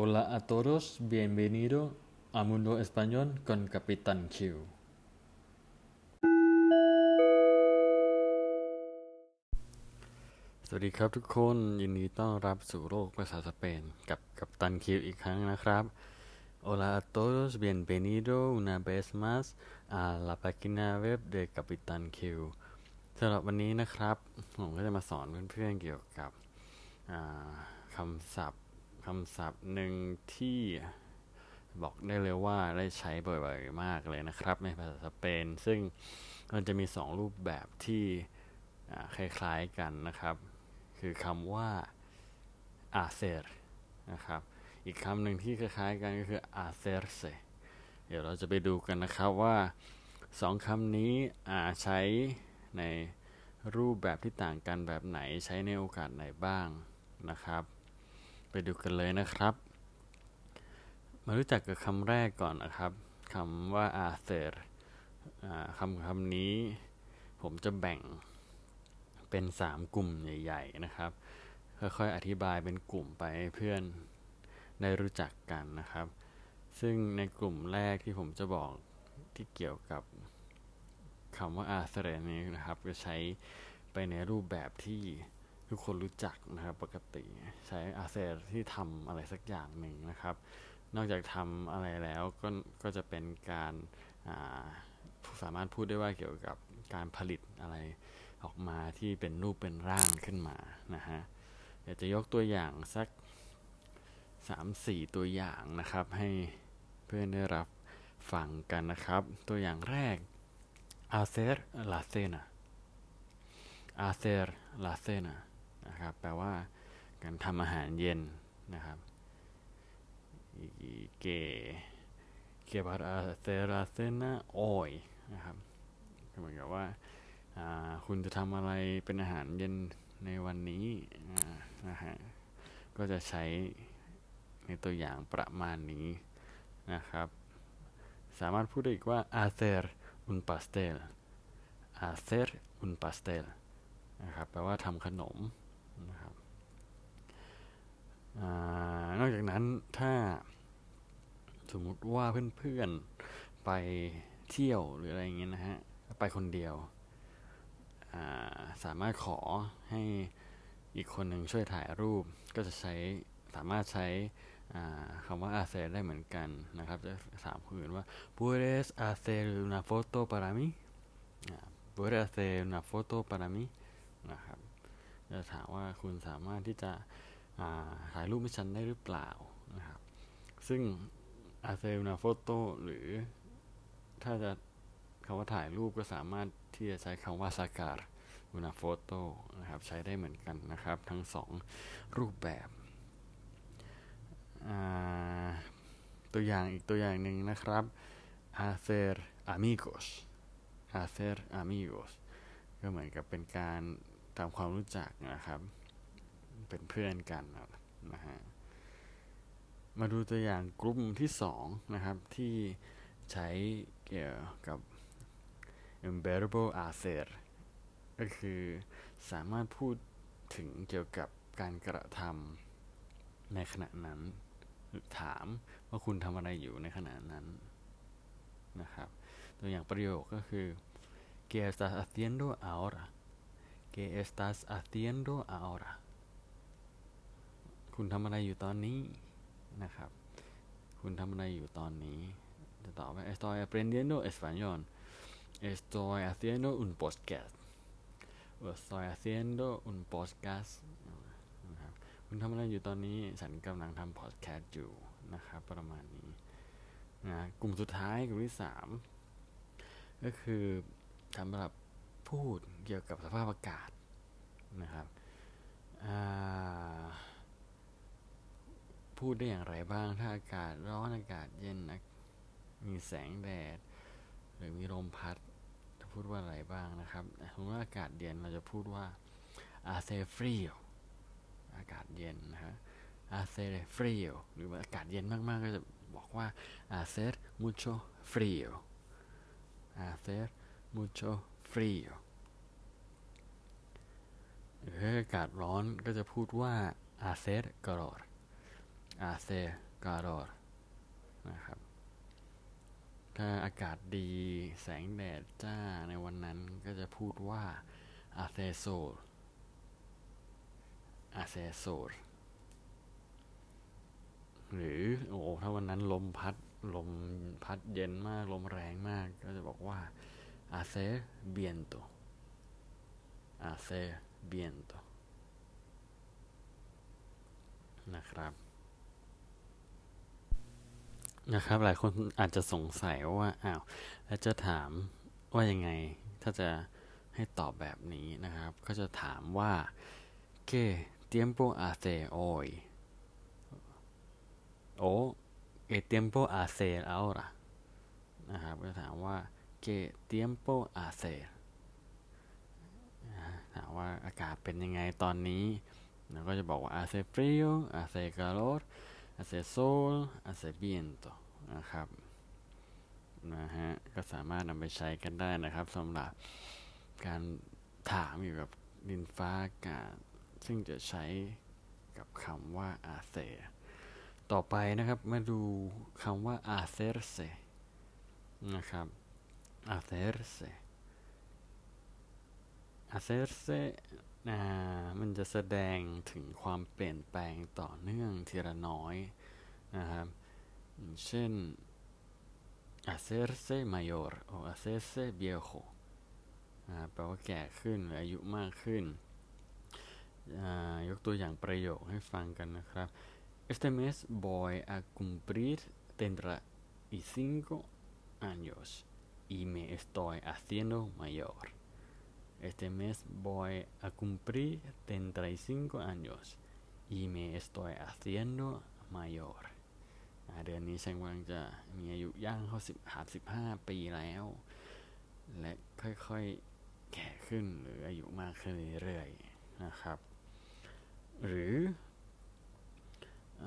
Hola a todos, bienvenido a Mundo Español con Capitán Q สวัสดีครับทุกคนยินดีต้อนรับสู่โลกภาษาสเปนกับกัปตันคิวอีกครั้งนะครับ Hola a todos, bienvenido una vez más a la página web de Capitán Q สำหรับวันนี้นะครับ ผมก็จะมาสอนเพื่อนๆเกี่ยวกับคำศัพท์ คำศัพท์หนึ่งที่บอกได้เลยว่าได้ใช้บ่อยๆมากเลยนะครับ ในภาษาสเปน ซึ่งมันจะมีสองรูปแบบที่คล้ายๆกันนะครับ คือคำว่าอาเซรนะครับ อีกคำหนึ่งที่คล้ายๆกันก็คืออาเซรเซเดี๋ยวเราจะไปดูกันนะครับว่าสองคำนี้ใช้ในรูปแบบที่ต่างกันแบบไหนใช้ในโอกาสไหนบ้างนะครับ ไปดูกันเลยนะครับ มารู้จักกับคำแรกก่อนนะครับคำว่าอาเซอร์คำคำนี้ผมจะแบ่งเป็น 3 กลุ่มใหญ่ ๆ นะครับ ค่อยๆ อธิบายเป็นกลุ่มไปให้เพื่อนได้รู้จักกันนะครับ ซึ่งในกลุ่มแรกที่ผมจะบอกที่เกี่ยวกับคำว่าอาเซรนี้นะครับ จะใช้ไปในรูปแบบที่ ทุกคนรู้จักนะครับปกติใช้อาเซรที่ทำอะไรสักอย่างหนึ่งนะครับ นอกจากทำอะไรแล้วก็ก็จะเป็นการสามารถพูดได้ว่าเกี่ยวกับการผลิตอะไรออกมาที่เป็นรูปเป็นร่างขึ้นมานะฮะเดี๋ยวจะยกตัวอย่างสัก 3-4 ตัวอย่างนะครับ ให้เพื่อนได้รับฟังกันนะครับ ตัวอย่างแรก hacer la cena hacer la cena นะครับ แปลว่าการทำอาหารเย็นนะครับเกเกบาราเซราเซนาโอยนะครับเหมือนกับว่าคุณจะทำอะไรเป็นอาหารเย็นในวันนี้นะฮะก็จะใช้ในตัวอย่างประมาณนี้นะครับ สามารถพูดได้อีกว่า hacer un pastel hacer un pastel นะครับแปลว่าทำขนมนะครับอ นั้นถ้าสมมุติว่าเพื่อนๆไปเที่ยวหรืออะไรเงี้ยนะฮะ ไปคนเดียว สามารถขอให้อีกคนหนึ่งช่วยถ่ายรูป ก็จะใช้สามารถใช้คำว่า hacer ได้เหมือนกันนะครับ จะถามคนอื่นว่า puedes hacer una foto para mí puedes hacer una foto para mí นะครับจะถามว่าคุณสามารถที่จะ ถ่ายรูปให้ฉันได้หรือเปล่านะครับซึ่งอาเซลนาโฟโต้หรือถ้าจะคำว่าถ่ายรูปก็สามารถที่จะใช้คำว่าสาการอุนาโฟโต้นะครับใช้ได้เหมือนกันนะครับ ทั้งสองรูปแบบตัวอย่างอีกตัวอย่างหนึ่งนะครับ hacer amigos hacer amigos ก็เหมือนกับเป็นการทำความรู้จักนะครับ เป็นเพื่อนกันนะฮะมาดูตัวอย่างกลุ่มที่สองนะครับ ที่ใช้เกี่ยวกับ embeddable asset ก็คือสามารถพูดถึงเกี่ยวกับการกระทำในขณะนั้นถามว่าคุณทำอะไรอยู่ในขณะนั้นนะครับตัวอย่างประโยคก็คือ ¿Qué estás haciendo ahora? ¿Qué estás haciendo ahora คุณทำอะไรอยู่ตอนนี้นะครับ คุณทำอะไรอยู่ตอนนี้จะตอบว่า estoy aprendiendo español estoy haciendo un podcast estoy haciendo un podcast นะครับคุณทำอะไรอยู่ตอนนี้ฉันกำลังทำพอดแคสต์อยู่นะครับประมาณนี้นะกลุ่มสุดท้ายกลุ่มที่สามก็คือสำหรับพูดเกี่ยวกับสภาพอากาศนะครับอ่า พูดได้อย่างไรบ้าง ถ้าอากาศร้อนอากาศเย็นนะมีแสงแดด หรือมีลมพัดจะพูดว่าอะไรบ้างนะครับสมมติว่าอากาศเย็นเราจะพูดว่า hace frío อากาศเย็นนะฮะ hace frío หรือว่าอากาศเย็นมากๆ ก็จะบอกว่า hace mucho frío hace mucho frío หรืออากาศร้อนก็จะพูดว่าอาเซกรอด hacer calor hacer calor นะครับถ้าอากาศดีแสงแดดจ้าในวันนั้นก็จะพูดว่า hace sol hace sol หรือโอ้ถ้าวันนั้นลมพัดลมพัดเย็นมากลมแรงมาก ก็จะบอกว่า hace viento hace viento นะครับ นะครับ หลายคนอาจจะสงสัยว่าอ้าวแล้วจะถามว่ายังไง ถ้าจะให้ตอบแบบนี้นะครับ ก็จะถามว่า ¿qué tiempo hace hoy? o ¿qué tiempo hace ahora? นะครับ ก็ถามว่า ¿qué tiempo hace? ถามว่าอากาศเป็นยังไงตอนนี้เราก็จะบอกว่า hace frío hace calor hace sol hace viento นะครับนะฮะก็สามารถนำไปใช้กันได้นะครับสำหรับการถามเกี่ยวกับดินฟ้าอากาศ ซึ่งจะใช้กับคำว่า hace ต่อไปนะครับมาดูคำว่า hacerse นะครับ hacerse hacerse มันจะแสดงถึงความเปลี่ยนแปลงต่อเนื่องทีละน้อยนะครับเช่น hacerse mayor o hacerse viejo แปลว่าแก่ขึ้นหรืออายุมากขึ้น ยกตัวอย่างประโยคให้ฟังกันนะครับ este mes voy a cumplir 35 años y me estoy haciendo mayor Este mes voy a cumplir 35 años y me estoy haciendo mayor เดือนนี้ฉันกำลังจะมีอายุย่างเข้าสิบหาสิบห้าปีแล้ว และค่อยๆแก่ขึ้นหรืออายุมากขึ้นเรื่อยๆนะครับ หรืออ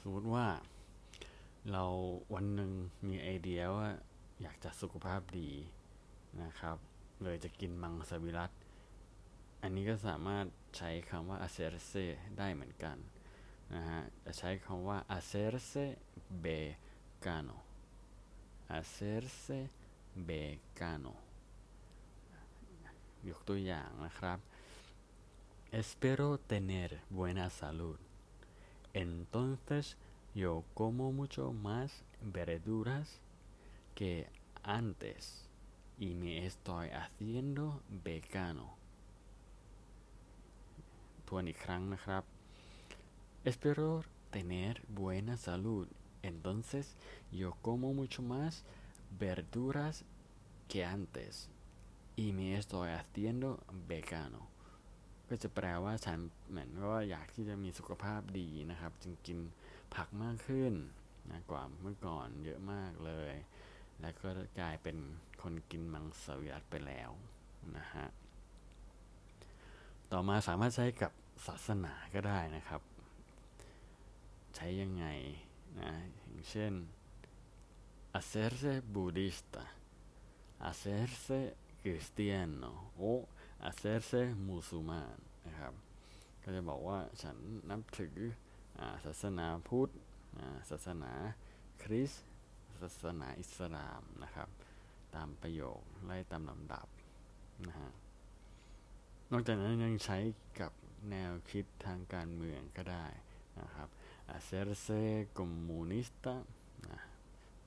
สมมติว่าเราวันหนึ่งมีไอเดียว่าอยากจะสุขภาพดีนะครับ เลยจะกินมังสวิรัต อันนี้ก็สามารถใช้คำว่า hacerse ได้เหมือนกันนะฮะ จะใช้คำว่า hacerse vegano hacerse vegano ยกตัวอย่างนะครับ espero tener buena salud entonces yo como mucho más verduras que antes Y me estoy haciendo vegano ทวนอีกครั้งนะครับ espero tener buena salud entonces yo como mucho más verduras que antes y me estoy haciendo vegano ก็จะแปลว่าฉันเหมือนว่าอยากที่จะมีสุขภาพดีนะครับ จึงกินผักมากขึ้นนะกว่าเมื่อก่อนเยอะมากเลย และก็กลายเป็นคนกินมังสวิรัตไปแล้วนะฮะ ต่อมาสามารถใช้กับศาสนาก็ได้นะครับ ใช้ยังไงนะอย่างเช่น hacerse budista hacerse cristiano o hacerse musulman นะครับ ก็จะบอกว่าฉันนับถือศาสนาพุทธศาสนาคริสต์ ศาสนาอิสลามนะครับ ตามประโยคไล่ตามลำดับนะฮะนอกจากนั้นยังใช้กับแนวคิดทางการเมืองก็ได้นะครับ hacerse comunista นะ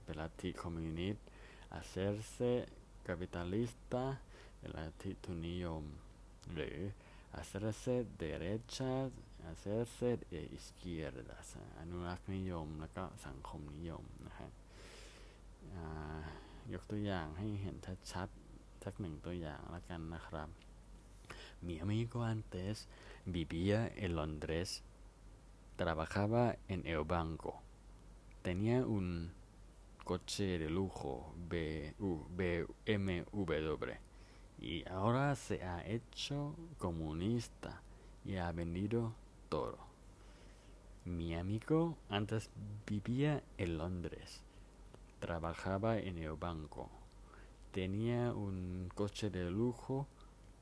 เป็นลัทธิคอมมิวนิสต์ hacerse capitalista เป็นลัทธิทุนนิยม หรือ hacerse derecha hacerse de izquierda อนุรักษ์นิยม แล้วก็สังคมนิยมนะฮะ ยกตัวอย่างให้เห็นชัดๆสักหนึ่งตัวอย่างละกันนะครับ Mi amigo antes vivía en Londres, trabajaba en el banco, tenía un coche de lujo BMW y ahora se ha hecho comunista y ha vendido todo. Mi amigo antes vivía en Londres, trabajaba en el banco. Tenía un coche de lujo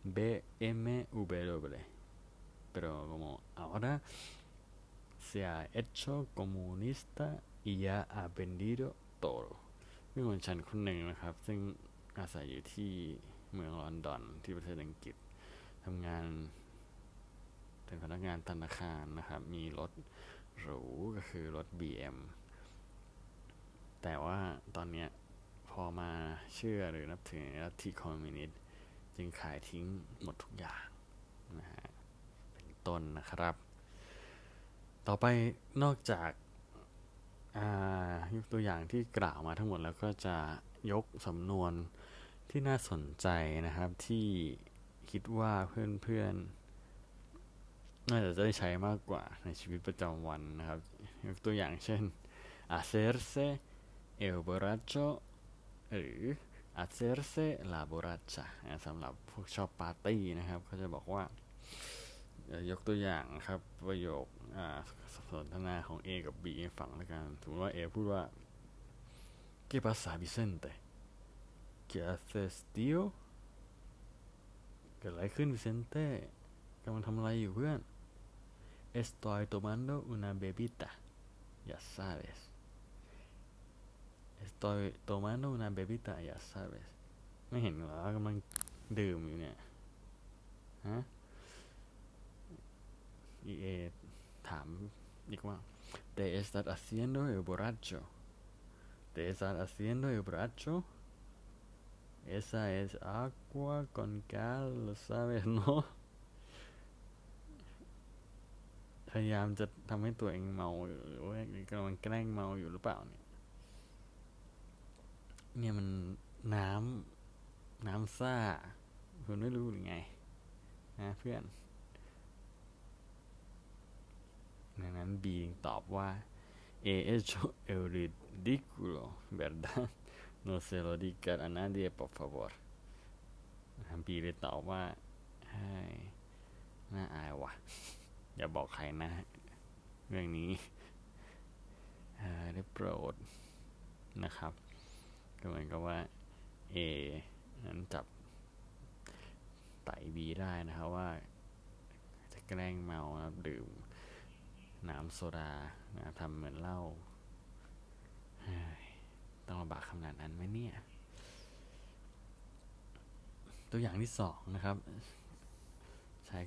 BMW. Pero como ahora se ha hecho comunista y ya ha vendido todo มีคนชันคนหนึ่งนะครับ ซึ่งอาศัยอยู่ที่เมืองลอนดอนที่ประเทศอังกฤษทำงานเป็นพนักงานธนาคารนะครับ มีรถหรูก็คือรถ BM แต่ว่าตอนเนี้ยพอมาเชื่อหรือนับถือลัทธิคอมมิวนิสต์จึงขายทิ้งหมดทุกอย่างนะฮะเป็นต้นนะครับ ต่อไปนอกจากยกตัวอย่างที่กล่าวมาทั้งหมดแล้วก็จะยกสำนวนที่น่าสนใจนะครับที่คิดว่าเพื่อนๆน่าจะได้ใช้มากกว่าในชีวิตประจำวันนะครับ ยกตัวอย่างเช่น hacerse el borracho หรือ hacerse la borracha สำหรับพวกชอบปาร์ตี้นะครับเขาจะบอกว่ายกตัวอย่างครับประโยคสนทนาของ A กับ B ฝั่งแล้วกันสมมติว่า A พูดว่า ¿Qué pasa Vicente? ¿Qué haces tío? เกิดอะไรขึ้น Vicente กำลังทำอะไรอยู่เพื่อน Estoy tomando una bebida ya sabes Estoy tomando una bebida ya sabes ไม่เห็นเหรอกำลังดื่มอยู่เนี่ยฮะ EA ถามอีกว่า Te estás haciendo el borracho Te estás haciendo el borracho Esa es agua con cal lo sabes no พยายามจะทำให้ตัวเองเมาหรือว่ากำลังแกล้งเมาอยู่หรือเปล่าเนี่ย เนี่ยมันน้ำน้ำซ่าคุณไม่รู้หรือไง นะเพื่อน ดังนั้นบีตอบว่า he hecho el ridículo verdad no se lo digas a nadie por favor บีเลยตอบว่าให้น่าอายว่ะ อย่าบอกใครนะ เรื่องนี้ได้โปรดนะครับ ก็เหมือนกับว่า A นั้นจับไต่ B ได้นะครับว่า จะแกล้งเมาครับดื่มน้ำโซดานะทำเหมือนเหล้าต้องลำบากขนาดนั้นไหมเนี่ย ตัวอย่างที่สองนะครับ ใช้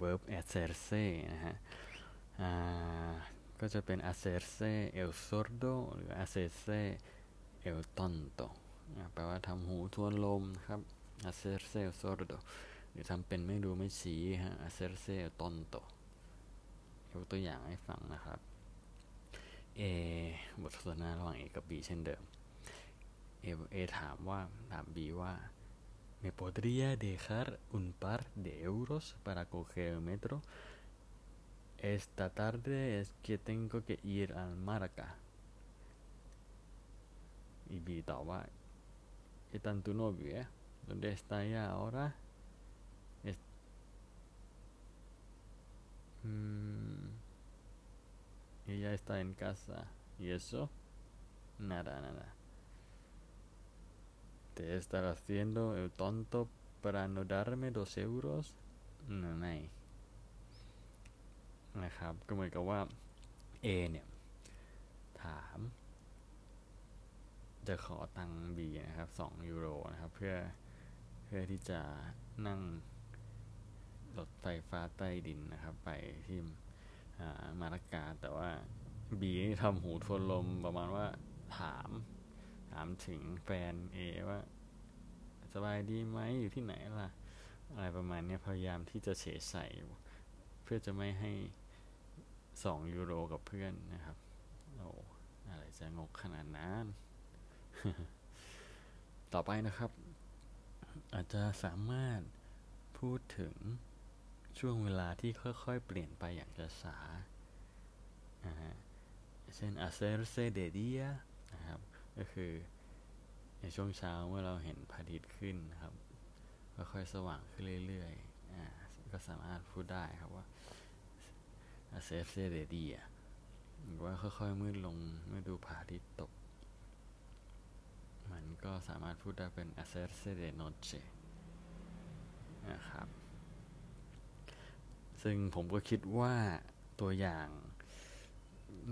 verb hacerse นะฮะก็จะเป็น hacerse el sordo หรือ hacerse el tonto แปลว่าทำหูทวนลมนะครับ hacerse el sordo หรือทำเป็นไม่รู้ไม่ชี้ฮะ hacerse el tonto ยกตัวอย่างให้ฟังนะครับเอบทสนทนาระหว่าง A กับ B เช่นเดิมเอเอถามว่าถามบีว่า me podría dejar un par de euros para coger el metro esta tarde es que tengo que ir al marca Y B ตอบว่า ¿Está tu novio? Eh? ¿Dónde está ella ahora? Es... Mm... Ella está en casa. ¿Y eso? Nada, nada. ¿Te estás haciendo el tonto para no darme dos euros? ไม่นะครับ ก็เหมือนกับว่า A เนี่ย ถาม จะขอตังค์ B นะครับ2ยูโรนะครับ เพื่อเพื่อที่จะนั่งรถไฟฟ้าใต้ดินนะครับ ไปที่มาลากาแต่ว่าบีทำหูทวนลมประมาณว่าถาม ถามถึงแฟนเอว่า สบายดีไหมอยู่ที่ไหนล่ะ อะไรประมาณนี้พยายามที่จะเฉยใส่เพื่อจะไม่ให้สองยูโรกับเพื่อนนะครับโอ้อะไรจะงกขนาดนั้น ต่อไปนะครับ อาจจะสามารถพูดถึงช่วงเวลาที่ค่อยๆ เปลี่ยนไปอย่างช้าๆเช่น hacerse de día นะครับ ก็คือในช่วงเช้าเมื่อเราเห็นพระอาทิตย์ขึ้นนะครับค่อยๆสว่างขึ้นเรื่อยๆก็สามารถพูดได้ครับว่า hacerse de día หรือว่าค่อยๆมืดลงเมื่อดูพระอาทิตย์ตก มันก็สามารถพูดได้เป็น hacerse de noche นะครับ ซึ่งผมก็คิดว่าตัวอย่าง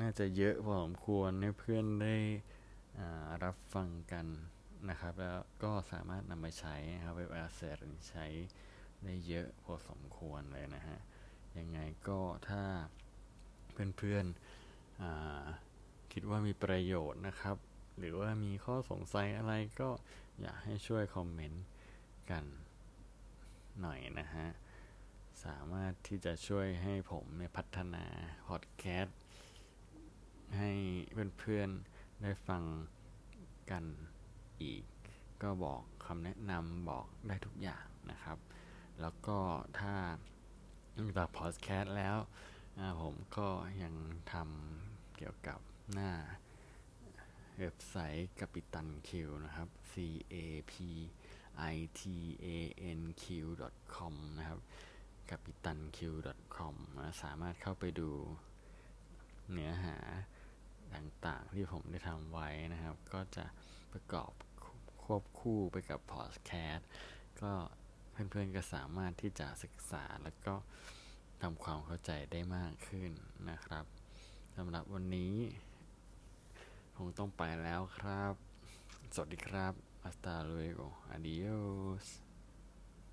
น่าจะเยอะพอสมควรให้เพื่อนได้รับฟังกันนะครับ แล้วก็สามารถนำไปใช้ครับเว็บอาเซรใช้ได้เยอะพอสมควรเลยนะฮะ ยังไงก็ถ้าเพื่อนๆคิดว่ามีประโยชน์นะครับ หรือว่ามีข้อสงสัยอะไรก็อยากให้ช่วยคอมเมนต์กันหน่อยนะฮะ สามารถที่จะช่วยให้ผมในพัฒนาพอดแคสต์ให้เพื่อนๆได้ฟังกันอีก ก็บอกคำแนะนำบอกได้ทุกอย่างนะครับ แล้วก็ถ้าจากพอดแคสต์แล้ว ผมก็ยังทำเกี่ยวกับหน้า เว็บไซต์กัปิตันคิวนะครับ c a p i t a n q com นะครับ c a p i t a n q com สามารถเข้าไปดูเนื้อหาต่างๆ ที่ผมได้ทำไว้นะครับ ก็จะประกอบควบคู่ไปกับพอดแคสต์ก็เพื่อนๆก็สามารถที่จะศึกษาแล้วก็ทำความเข้าใจได้มากขึ้นนะครับสำหรับวันนี้ งต้องไปแล้วครับ สวัสดีครับ hasta luego adios